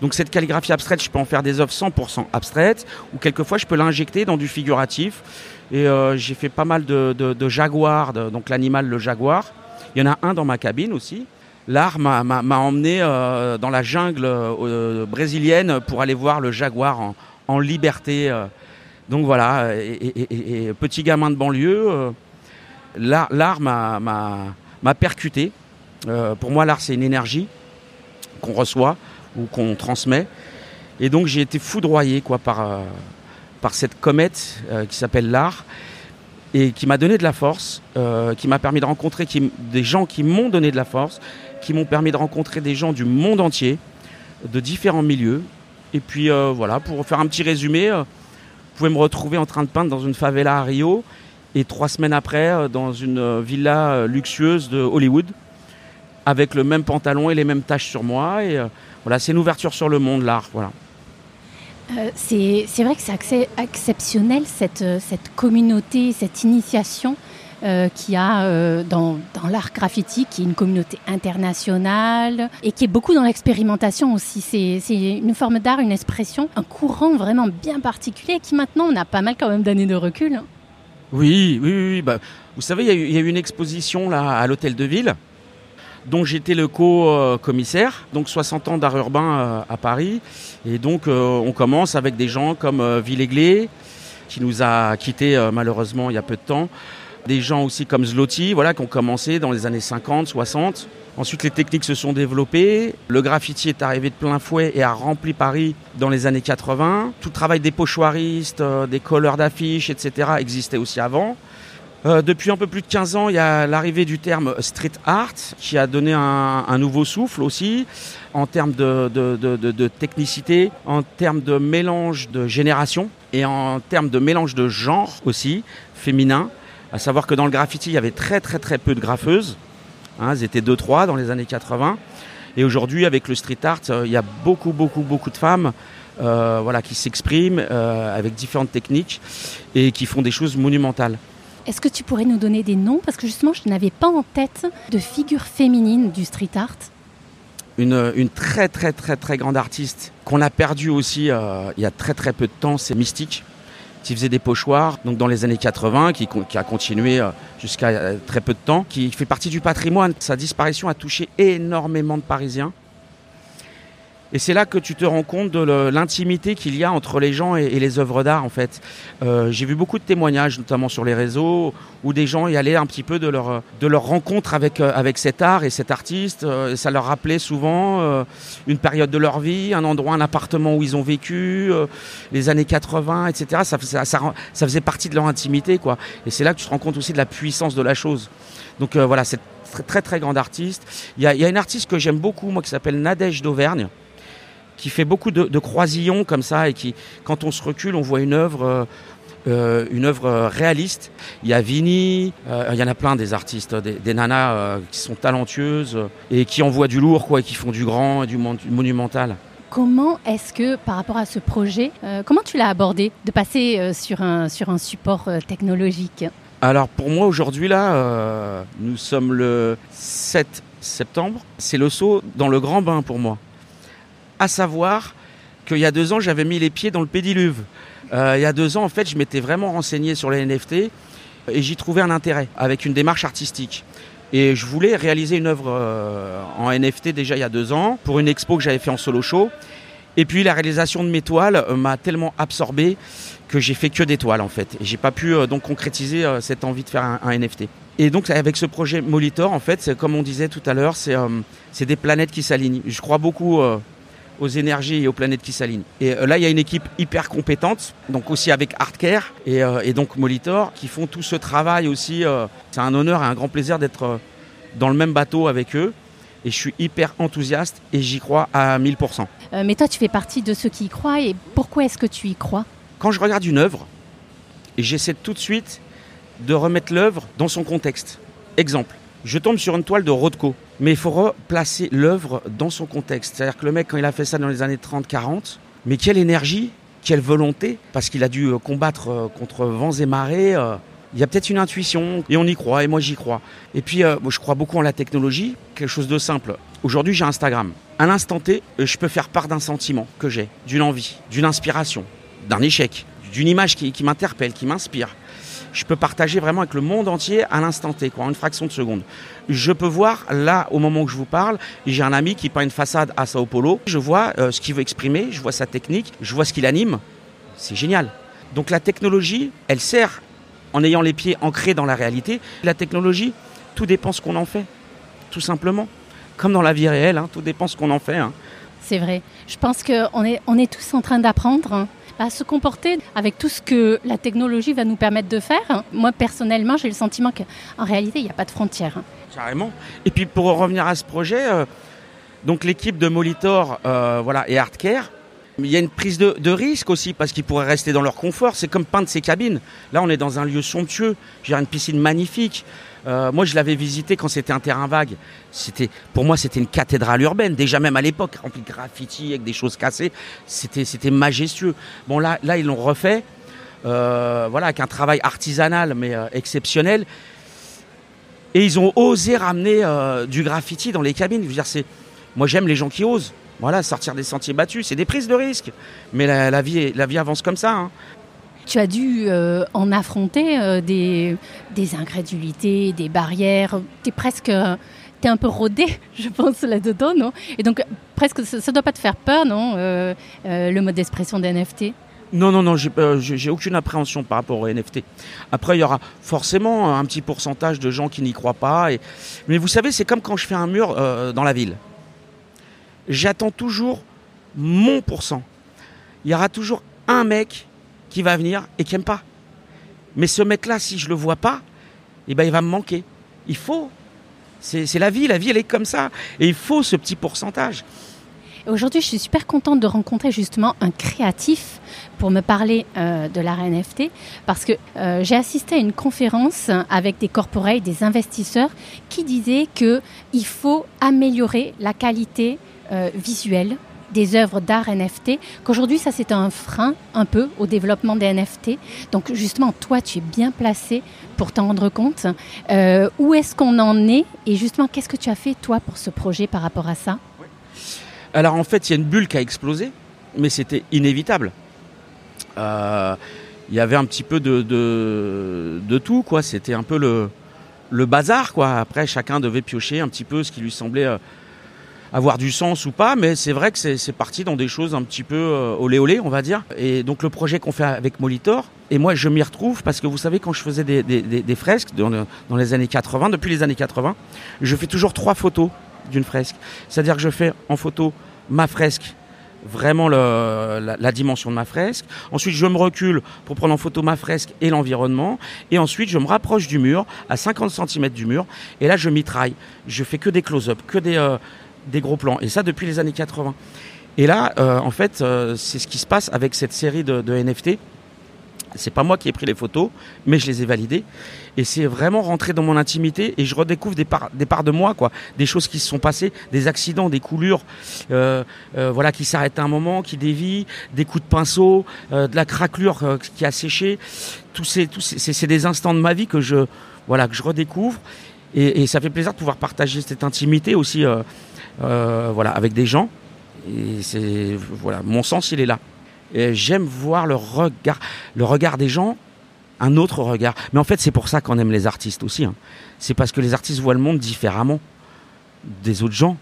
Donc cette calligraphie abstraite, je peux en faire des œuvres 100% abstraites, ou quelquefois je peux l'injecter dans du figuratif. Et euh, j'ai fait pas mal de, jaguars, donc l'animal le jaguar. Il y en a un dans ma cabine aussi. L'art m'a emmené euh, dans la jungle brésilienne pour aller voir le jaguar en, liberté donc voilà, et, petit gamin de banlieue, euh, l'art m'a percuté. Euh, pour moi, l'art, c'est une énergie qu'on reçoit ou qu'on transmet. Et donc j'ai été foudroyé quoi, par, euh, par cette comète qui s'appelle l'art et qui m'a donné de la force, qui m'a permis de rencontrer des gens qui m'ont donné de la force, qui m'ont permis de rencontrer des gens du monde entier, de différents milieux. Et puis voilà, pour faire un petit résumé, pouvez me retrouver en train de peindre dans une favela à Rio et trois semaines après euh, dans une euh, villa euh, luxueuse de Hollywood avec le même pantalon et les mêmes taches sur moi. Et voilà, c'est une ouverture sur le monde, l'art. Voilà. c'est vrai que c'est exceptionnel cette, cette communauté, cette initiation euh, qui a euh, dans, dans l'art graffiti, qui est une communauté internationale et qui est beaucoup dans l'expérimentation aussi. C'est une forme d'art, une expression, un courant vraiment bien particulier qui maintenant, on a pas mal quand même d'années de recul. Oui, oui, oui. Bah, vous savez, il y, a eu une exposition là à l'hôtel de ville dont j'étais le co-commissaire, donc 60 ans d'art urbain euh, à Paris. Et donc on commence avec des gens comme Villeglé, qui nous a quittés malheureusement il y a peu de temps, des gens aussi comme Zloty, voilà, qui ont commencé dans les années 50, 60. Ensuite, les techniques se sont développées. Le graffiti est arrivé de plein fouet et a rempli Paris dans les années 80. Tout le travail des pochoiristes, euh, des colleurs d'affiches, etc. existait aussi avant. Euh, depuis un peu plus de 15 ans, il y a l'arrivée du terme street art qui a donné un, nouveau souffle aussi en termes de, technicité, en termes de mélange de génération et en termes de mélange de genre aussi, féminin. À savoir que dans le graffiti, il y avait très très très peu de graffeuses. Hein, elles étaient 2-3 dans les années 80. Et aujourd'hui, avec le street art, euh, il y a beaucoup beaucoup beaucoup de femmes euh, voilà, qui s'expriment avec différentes techniques et qui font des choses monumentales. Est-ce que tu pourrais nous donner des noms? Parce que justement, je n'avais pas en tête de figures féminines du street art. Une, très très très très grande artiste qu'on a perdue aussi il y a très très peu de temps, c'est Mystique qui faisait des pochoirs donc dans les années 80, qui, qui a continué euh, jusqu'à euh, très peu de temps, qui fait partie du patrimoine. Sa disparition a touché énormément de Parisiens. Et c'est là que tu te rends compte de l'intimité qu'il y a entre les gens et, les œuvres d'art en fait. Euh, j'ai vu beaucoup de témoignages, notamment sur les réseaux, où des gens y allaient un petit peu de leur, de leur rencontre avec, euh, avec cet art et cet artiste. Euh, ça leur rappelait souvent une période de leur vie, un endroit, un appartement où ils ont vécu, les années 80, etc. Ça, ça, ça, faisait partie de leur intimité quoi. Et c'est là que tu te rends compte aussi de la puissance de la chose. Donc voilà, c'est très, très très grande artiste. Il y a, y a une artiste que j'aime beaucoup moi qui s'appelle Nadège d'Auvergne qui fait beaucoup de, croisillons comme ça et qui, quand on se recule, on voit une œuvre. Euh, une œuvre réaliste. Il y a Vini, il y en a plein des artistes, des, nanas qui sont talentueuses et qui envoient du lourd, quoi, et qui font du grand et du monumental. Comment est-ce que, par rapport à ce projet, comment tu l'as abordé de passer sur, un, sur un support technologique? Alors pour moi aujourd'hui là, euh, nous sommes le 7 septembre. C'est le saut dans le grand bain pour moi. À savoir qu'il y a deux ans j'avais mis les pieds dans le pédiluve. Euh, il y a deux ans en fait je m'étais vraiment renseigné sur les NFT et j'y trouvais un intérêt avec une démarche artistique. Et je voulais réaliser une œuvre euh, en NFT déjà il y a deux ans pour une expo que j'avais fait en solo show. Et puis la réalisation de mes toiles m'a tellement absorbé que j'ai fait que des toiles en fait. Et j'ai pas pu euh, donc concrétiser euh, cette envie de faire un, NFT. Et donc avec ce projet Molitor, en fait, comme on disait tout à l'heure, euh, c'est des planètes qui s'alignent. Je crois beaucoup aux énergies et aux planètes qui s'alignent. Et là, il y a une équipe hyper compétente, donc aussi avec Artcare et, et donc Molitor, qui font tout ce travail aussi. c'est un honneur et un grand plaisir d'être dans le même bateau avec eux. Et je suis hyper enthousiaste et j'y crois à 1000%. mais toi, tu fais partie de ceux qui y croient. Et pourquoi est-ce que tu y crois? Quand je regarde une œuvre, j'essaie tout de suite de remettre l'œuvre dans son contexte. Exemple, je tombe sur une toile de Rothko, mais il faut replacer l'œuvre dans son contexte. C'est-à-dire que le mec, quand il a fait ça dans les années 30-40, mais quelle énergie, quelle volonté, parce qu'il a dû euh, combattre euh, contre vents et marées. Euh, il y a peut-être une intuition, et on y croit, et moi j'y crois. Et puis, je crois beaucoup en la technologie, quelque chose de simple. Aujourd'hui, j'ai Instagram. À l'instant T, je peux faire part d'un sentiment que j'ai, d'une envie, d'une inspiration, d'un échec, d'une image qui, m'interpelle, qui m'inspire. Je peux partager vraiment avec le monde entier à l'instant T, quoi, en une fraction de seconde. Je peux voir, là, au moment où je vous parle, j'ai un ami qui peint une façade à Sao Paulo. Je vois euh, ce qu'il veut exprimer, je vois sa technique, je vois ce qu'il anime. C'est génial. Donc la technologie, elle sert en ayant les pieds ancrés dans la réalité. La technologie, tout dépend ce qu'on en fait, tout simplement. Comme dans la vie réelle, hein, tout dépend ce qu'on en fait. Hein. C'est vrai. Je pense qu'on est, on est tous en train d'apprendre. Hein à se comporter avec tout ce que la technologie va nous permettre de faire. Moi, personnellement, j'ai le sentiment qu'en réalité, il n'y a pas de frontières. Carrément. Et puis, pour revenir à ce projet, euh, donc l'équipe de Molitor euh, voilà, et Artcare, il y a une prise de, de risque aussi parce qu'ils pourraient rester dans leur confort. C'est comme peindre ses cabines. Là, on est dans un lieu somptueux. J'ai une piscine magnifique. Euh, moi, je l'avais visité quand c'était un terrain vague. C'était, pour moi, c'était une cathédrale urbaine. Déjà même à l'époque, remplie de graffiti avec des choses cassées, c'était, c'était majestueux. Bon, là, là, ils l'ont refait. Euh, voilà, avec un travail artisanal mais euh, exceptionnel. Et ils ont osé ramener du graffiti dans les cabines. C'est, moi, j'aime les gens qui osent. Voilà, sortir des sentiers battus, c'est des prises de risques. Mais la, vie, la vie avance comme ça. Hein tu as dû euh, en affronter euh, des, des, incrédulités, des barrières. Tu es presque tu es un peu rodé, je pense, là-dedans, non? Et donc, presque, ça ne doit pas te faire peur, non euh, Le mode d'expression des NFT non, non, non, j'ai aucune appréhension par rapport aux NFT. Après, il y aura forcément un petit pourcentage de gens qui n'y croient pas. Mais vous savez, c'est comme quand je fais un mur dans la ville. J'attends toujours mon pourcent. Il y aura toujours un mec qui va venir et qui n'aime pas. Mais ce mec-là, si je le vois pas, eh ben, il va me manquer. Il faut. C'est la vie, la vie, elle est comme ça. Et il faut ce petit pourcentage. Aujourd'hui, je suis super contente de rencontrer justement un créatif pour me parler euh, de l'art NFT parce que euh, j'ai assisté à une conférence avec des corporates, des investisseurs qui disaient qu'il faut améliorer la qualité euh, visuelle des œuvres d'art NFT, qu'aujourd'hui ça c'est un frein un peu au développement des NFT. Donc justement, toi tu es bien placé pour t'en rendre compte. Euh, où est-ce qu'on en est et justement qu'est-ce que tu as fait toi pour ce projet par rapport à ça? Alors en fait il y a une bulle qui a explosé, mais c'était inévitable. Euh, il y avait un petit peu de, de, tout, quoi. C'était un peu le, le bazar, quoi. Après, chacun devait piocher un petit peu ce qui lui semblait euh, avoir du sens ou pas, mais c'est vrai que c'est parti dans des choses un petit peu euh, olé olé, on va dire. Et donc le projet qu'on fait avec Molitor, et moi je m'y retrouve parce que vous savez quand je faisais des, des, fresques dans, les années 80, depuis les années 80, je fais toujours trois photos d'une fresque. C'est-à-dire que je fais en photo ma fresque vraiment la, dimension de ma fresque. Ensuite, je me recule pour prendre en photo ma fresque et l'environnement. Et ensuite, je me rapproche du mur, à 50 cm du mur. Et là, je mitraille. Je fais que des close-up, que des, euh, des gros plans. Et ça depuis les années 80. Et là, euh, en fait, euh, c'est ce qui se passe avec cette série de, NFT. C'est pas moi qui ai pris les photos, mais je les ai validées. Et c'est vraiment rentrer dans mon intimité et je redécouvre des parts, des parts de moi, quoi. Des choses qui se sont passées, des accidents, des coulures, euh, voilà, qui s'arrêtent à un moment, qui dévient, des coups de pinceau, de la craquelure qui a séché. Tous ces, tous ces, c'est- des instants de ma vie que je, voilà, que je redécouvre. Et, ça fait plaisir de pouvoir partager cette intimité aussi, voilà, avec des gens. Et c'est, voilà, mon sens, il est là. Et j'aime voir le regard, le regard des gens, un autre regard. Mais en fait, c'est pour ça qu'on aime les artistes aussi. hein. C'est parce que les artistes voient le monde différemment des autres gens.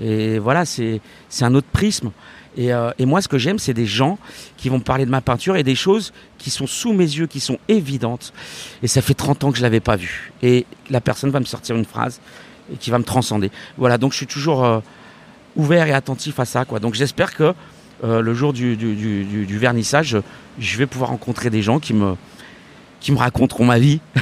Et voilà, c'est un autre prisme. Et, euh, et moi, ce que j'aime, c'est des gens qui vont me parler de ma peinture et des choses qui sont sous mes yeux, qui sont évidentes. Et ça fait 30 ans que je l'avais pas vu. Et la personne va me sortir une phrase et qui va me transcender. Voilà, donc je suis toujours euh, ouvert et attentif à ça. Quoi. Donc j'espère que euh, le jour du, du, du, du- du vernissage, je, je vais pouvoir rencontrer des gens qui me, qui me raconteront ma vie.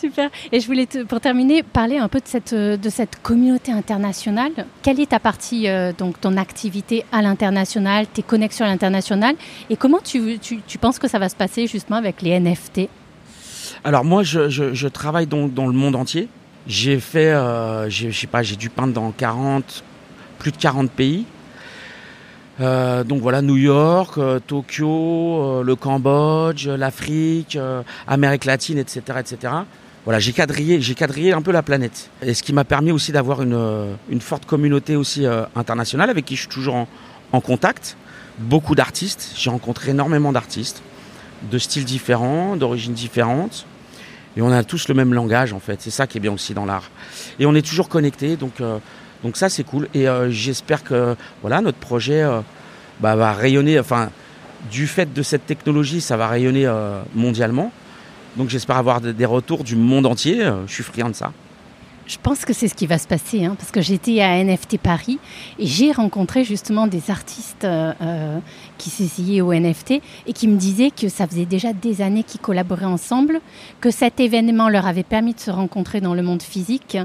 Super. Et je voulais, te- pour terminer, parler un peu de cette, euh, de cette communauté internationale. Quelle est ta partie, euh, donc ton activité à l'international, tes connexions à l'international Et comment tu, tu, tu penses que ça va se passer justement avec les NFT Alors moi, je, je, je travaille dans, dans le monde entier. J'ai fait, euh, je sais pas, j'ai dû peindre dans 40, plus de 40 pays. Euh, donc voilà, New York, euh, Tokyo, euh, le Cambodge, l'Afrique, euh, Amérique latine, etc., etc. Voilà, j'ai quadrillé, j'ai quadrillé un peu la planète. Et ce qui m'a permis aussi d'avoir une, euh, une forte communauté aussi euh, internationale avec qui je suis toujours en contact. Beaucoup d'artistes, j'ai rencontré énormément d'artistes de styles différents, d'origines différentes. Et on a tous le même langage en fait. C'est ça qui est bien aussi dans l'art. Et on est toujours connectés, donc euh, donc ça c'est cool. Et euh, j'espère que voilà notre projet euh, bah, va rayonner. Enfin, du fait de cette technologie, ça va rayonner mondialement. Donc j'espère avoir de- des retours du monde entier. Je suis friand de ça. Je pense que c'est ce qui va se passer, hein, parce que j'étais à NFT Paris et j'ai rencontré justement des artistes qui s'essayaient au NFT et qui me disaient que ça faisait déjà des années qu'ils collaboraient ensemble, que cet événement leur avait permis de se rencontrer dans le monde physique,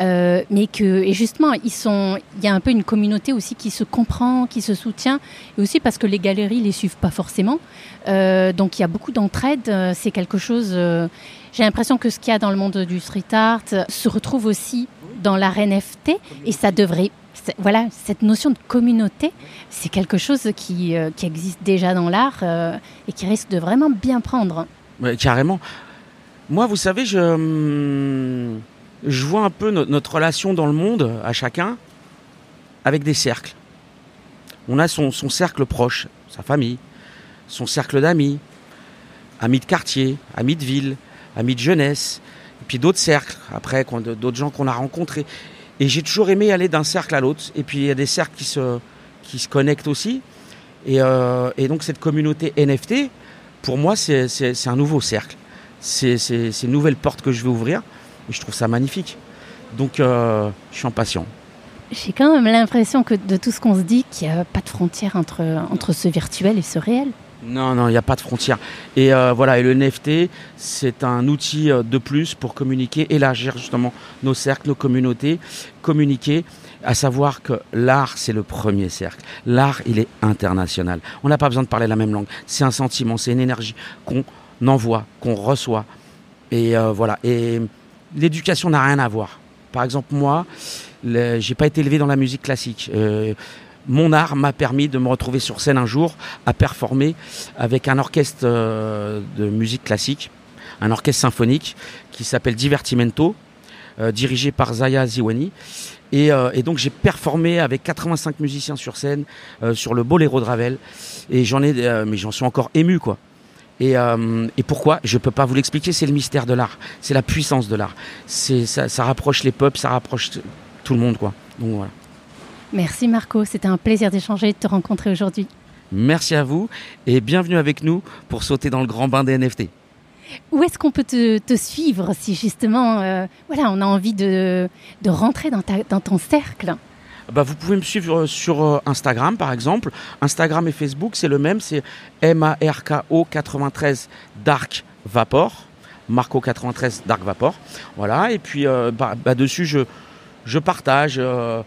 euh, mais que et justement ils sont, il y a un peu une communauté aussi qui se comprend, qui se soutient, et aussi parce que les galeries les suivent pas forcément, Euh, donc il y a beaucoup d'entraide. euh, C'est quelque chose. j'ai l'impression que ce qu'il y a dans le monde du street art se retrouve aussi dans l'art NFT et ça devrait. Voilà, cette notion de communauté, c'est quelque chose qui, euh, qui existe déjà dans l'art euh, et qui risque de vraiment bien prendre. Carrément. Moi, vous savez, je, hum, je vois un peu no- notre relation dans le monde, à chacun, avec des cercles. On a son, son cercle proche, sa famille, son cercle d'amis, amis de quartier, amis de ville, amis de jeunesse, puis d'autres cercles, après, d'autres gens qu'on a rencontrés. Et j'ai toujours aimé aller d'un cercle à l'autre. Et puis il y a des cercles qui se, qui se connectent aussi. Et, euh, donc cette communauté NFT, pour moi, c'est un nouveau cercle. C'est une nouvelle porte que je vais ouvrir. Et je trouve ça magnifique. Donc, euh, je suis impatient. J'ai quand même l'impression que de tout ce qu'on se dit, qu'il n'y a pas de frontière entre, entre ce virtuel et ce réel. Non, non, il n'y a pas de frontière. Et euh, voilà, et le NFT, c'est un outil euh, de plus pour communiquer, élargir justement nos cercles, nos communautés, communiquer, à savoir que l'art, c'est le premier cercle. L'art, il est international. On n'a pas besoin de parler la même langue. C'est un sentiment, c'est une énergie qu'on envoie, qu'on reçoit. Et euh, voilà. Et l'éducation n'a rien à voir. Par exemple, moi, j'ai pas été élevé dans la musique classique. Mon art m'a permis de me retrouver sur scène un jour à performer avec un orchestre euh, de musique classique, un orchestre symphonique qui s'appelle Divertimento, euh, dirigé par Zaya Ziwani. Et, euh, et donc j'ai performé avec 85 musiciens sur scène sur le Boléro de Ravel. Et j'en ai, mais j'en suis encore ému quoi. Et, pourquoi? Je peux pas vous l'expliquer. C'est le mystère de l'art. C'est la puissance de l'art. C'est ça, ça rapproche les peuples, ça rapproche tout le monde quoi. Donc voilà. Merci Marco, c'était un plaisir d'échanger et de te rencontrer aujourd'hui. Merci à vous et bienvenue avec nous pour sauter dans le grand bain des NFT. Où est-ce qu'on peut te, te suivre si justement euh, voilà, on a envie de, de rentrer dans, ta, dans ton cercle? Bah, vous pouvez me suivre sur euh, Instagram par exemple. Instagram et Facebook, c'est le même, c'est M-A-R-K-O 93 Dark Vapor. Marco 93 Dark Vapor. Voilà, et puis euh, bah, bah, dessus, je, je partage euh,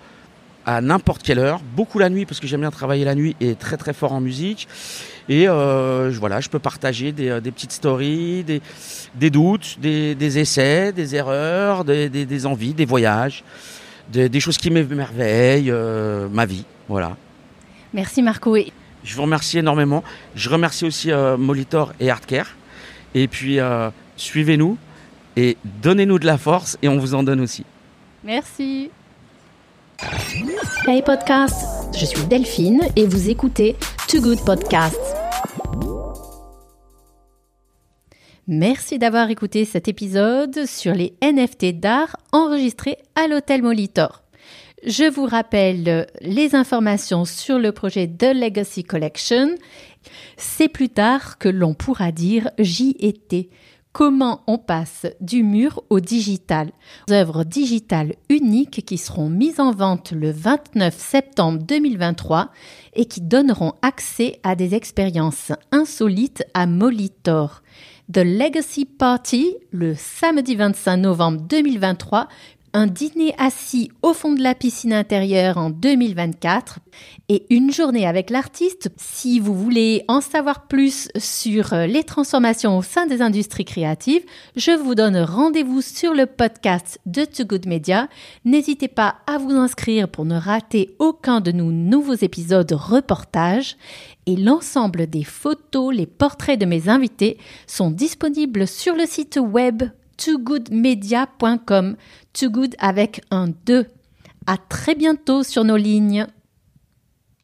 à n'importe quelle heure, beaucoup la nuit parce que j'aime bien travailler la nuit et très très fort en musique. Et euh, voilà, je peux partager des, des petites stories, des, des doutes, des, des, essais, des erreurs, des, envies, des voyages, des, choses qui m'émerveillent, euh, ma vie. Voilà. Merci Marco. Je vous remercie énormément. Je remercie aussi euh, Molitor et Artcare. Et puis, suivez-nous et donnez-nous de la force et on vous en donne aussi. Merci. Hey podcast, je suis Delphine et vous écoutez Too Good Podcast. Merci d'avoir écouté cet épisode sur les NFT d'art enregistrés à l'hôtel Molitor. Je vous rappelle les informations sur le projet The Legacy Collection. C'est plus tard que l'on pourra dire j'y étais comment on passe du mur au digital? œuvres digitales uniques qui seront mises en vente le 29 septembre 2023 et qui donneront accès à des expériences insolites à Molitor. The Legacy Party, le samedi 25 novembre 2023, un dîner assis au fond de la piscine intérieure en 2024 et une journée avec l'artiste. Si vous voulez en savoir plus sur euh, les transformations au sein des industries créatives, je vous donne rendez-vous sur le podcast de Too Good Media. N'hésitez pas à vous inscrire pour ne rater aucun de nos nouveaux épisodes reportages et l'ensemble des photos, les portraits de mes invités sont disponibles sur le site web toogoodmedia.com. Too Good avec un 2. À très bientôt sur nos lignes.